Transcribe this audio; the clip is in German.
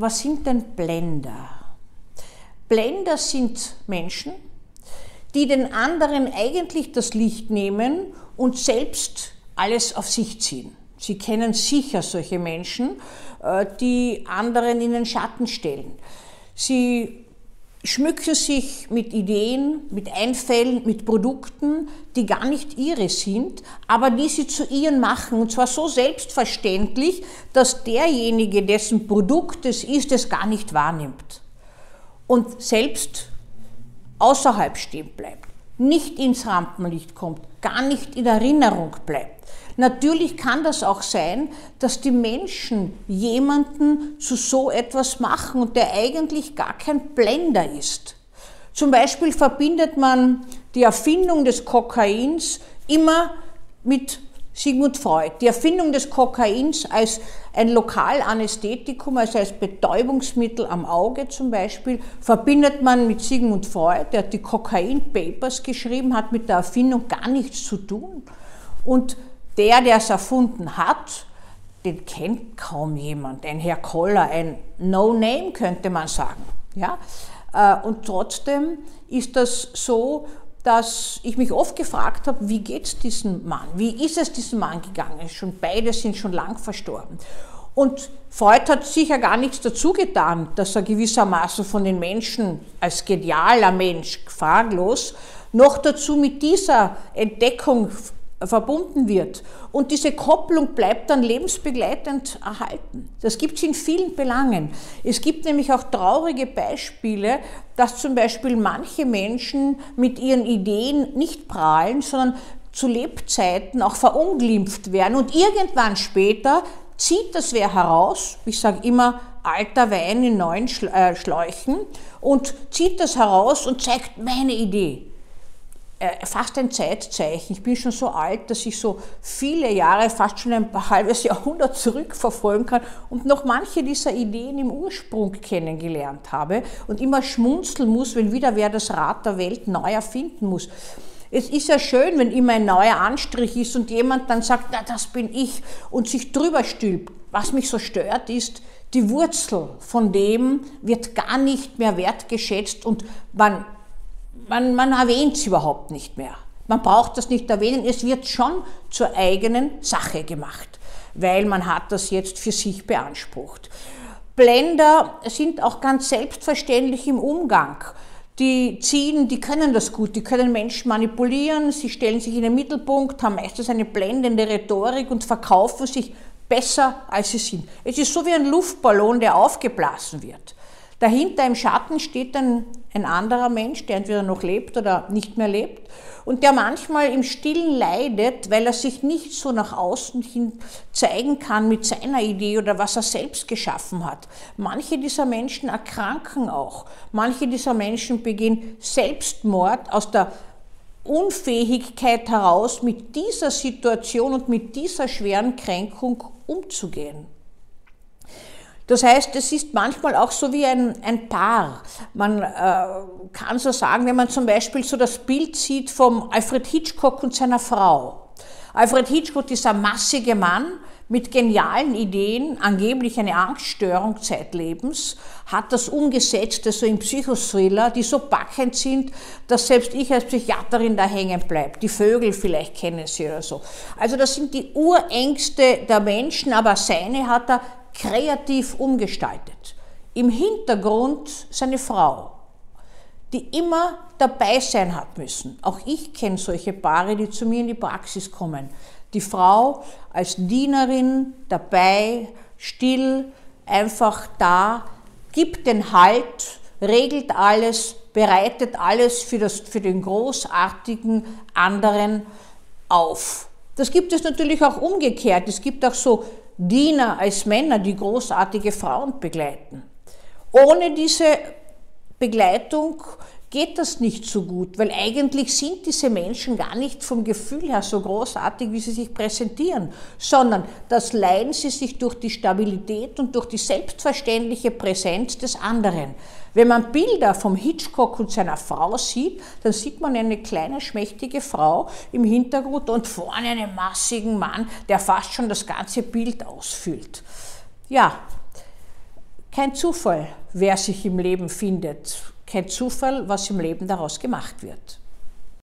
was sind denn Blender? Blender sind Menschen, die den anderen eigentlich das Licht nehmen und selbst alles auf sich ziehen. Sie kennen sicher solche Menschen, äh, die anderen in den Schatten stellen. Sie schmücken sich mit Ideen, mit Einfällen, mit Produkten, die gar nicht ihre sind, aber die sie zu ihren machen. Und zwar so selbstverständlich, dass derjenige, dessen Produkt es ist, es gar nicht wahrnimmt. Und selbst außerhalb stehen bleibt, nicht ins Rampenlicht kommt, gar nicht in Erinnerung bleibt. Natürlich kann das auch sein, dass die Menschen jemanden zu so etwas machen und der eigentlich gar kein Blender ist. Zum Beispiel verbindet man die Erfindung des Kokains immer mit Sigmund Freud. Die Erfindung des Kokains als ein Lokalanästhetikum, also als Betäubungsmittel am Auge zum Beispiel, verbindet man mit Sigmund Freud, der die Kokain Papers geschrieben hat, mit der Erfindung gar nichts zu tun. Und der, der es erfunden hat, den kennt kaum jemand. Ein Herr Koller, ein No-Name könnte man sagen. Ja? Äh, und trotzdem ist das so, dass ich mich oft gefragt habe, wie geht es diesem Mann? Wie ist es diesem Mann gegangen? Schon beide sind schon lang verstorben. Und Freud hat sicher gar nichts dazu getan, dass er gewissermaßen von den Menschen als genialer Mensch, fraglos, noch dazu mit dieser Entdeckung verbunden wird. Und diese Kopplung bleibt dann lebensbegleitend erhalten. Das gibt es in vielen Belangen. Es gibt nämlich auch traurige Beispiele, dass zum Beispiel manche Menschen mit ihren Ideen nicht prahlen, sondern zu Lebzeiten auch verunglimpft werden und irgendwann später zieht das wer heraus, ich sage immer alter Wein in neuen äh, Schläuchen und zieht das heraus und zeigt meine Idee. Äh, fast ein Zeitzeichen. Ich bin schon so alt, dass ich so viele Jahre, fast schon ein halbes Jahrhundert zurückverfolgen kann und noch manche dieser Ideen im Ursprung kennengelernt habe und immer schmunzeln muss, wenn wieder wer das Rad der Welt neu erfinden muss. Es ist ja schön, wenn immer ein neuer Anstrich ist und jemand dann sagt, na, das bin ich und sich drüber stülpt. Was mich so stört, ist, die Wurzel von dem wird gar nicht mehr wertgeschätzt und man man, man erwähnt es überhaupt nicht mehr. Man braucht das nicht erwähnen, es wird schon zur eigenen Sache gemacht, weil man hat das jetzt für sich beansprucht. Blender sind auch ganz selbstverständlich im Umgang. Die ziehen, die können das gut, die können Menschen manipulieren, sie stellen sich in den Mittelpunkt, haben meistens eine blendende Rhetorik und verkaufen sich besser, als sie sind. Es ist so wie ein Luftballon, der aufgeblasen wird. Dahinter im Schatten steht dann ein anderer Mensch, der entweder noch lebt oder nicht mehr lebt und der manchmal im Stillen leidet, weil er sich nicht so nach außen hin zeigen kann mit seiner Idee oder was er selbst geschaffen hat. Manche dieser Menschen erkranken auch. Manche dieser Menschen begehen Selbstmord aus der Unfähigkeit heraus, mit dieser Situation und mit dieser schweren Kränkung umzugehen. Das heißt, es ist manchmal auch so wie ein, ein Paar. Man äh, kann so sagen, wenn man zum Beispiel so das Bild sieht vom Alfred Hitchcock und seiner Frau. Alfred Hitchcock ist ein massiger Mann mit genialen Ideen, angeblich eine Angststörung zeitlebens, hat das umgesetzt, also in Psychothriller, die so packend sind, dass selbst ich als Psychiaterin da hängen bleibe. Die Vögel vielleicht kennen Sie oder so. Also das sind die Urängste der Menschen, aber seine hat er kreativ umgestaltet. Im Hintergrund seine Frau, die immer dabei sein hat müssen. Auch ich kenne solche Paare, die zu mir in die Praxis kommen. Die Frau als Dienerin dabei, still, einfach da, gibt den Halt, regelt alles, bereitet alles für, das, für den großartigen anderen auf. Das gibt es natürlich auch umgekehrt. Es gibt auch so Diener als Männer, die großartige Frauen begleiten. Ohne diese Begleitung geht das nicht so gut, weil eigentlich sind diese Menschen gar nicht vom Gefühl her so großartig, wie sie sich präsentieren, sondern das leiden sie sich durch die Stabilität und durch die selbstverständliche Präsenz des anderen. Wenn man Bilder vom Hitchcock und seiner Frau sieht, dann sieht man eine kleine, schmächtige Frau im Hintergrund und vorne einen massigen Mann, der fast schon das ganze Bild ausfüllt. Ja, Kein Zufall, wer sich im Leben findet. Kein Zufall, was im Leben daraus gemacht wird.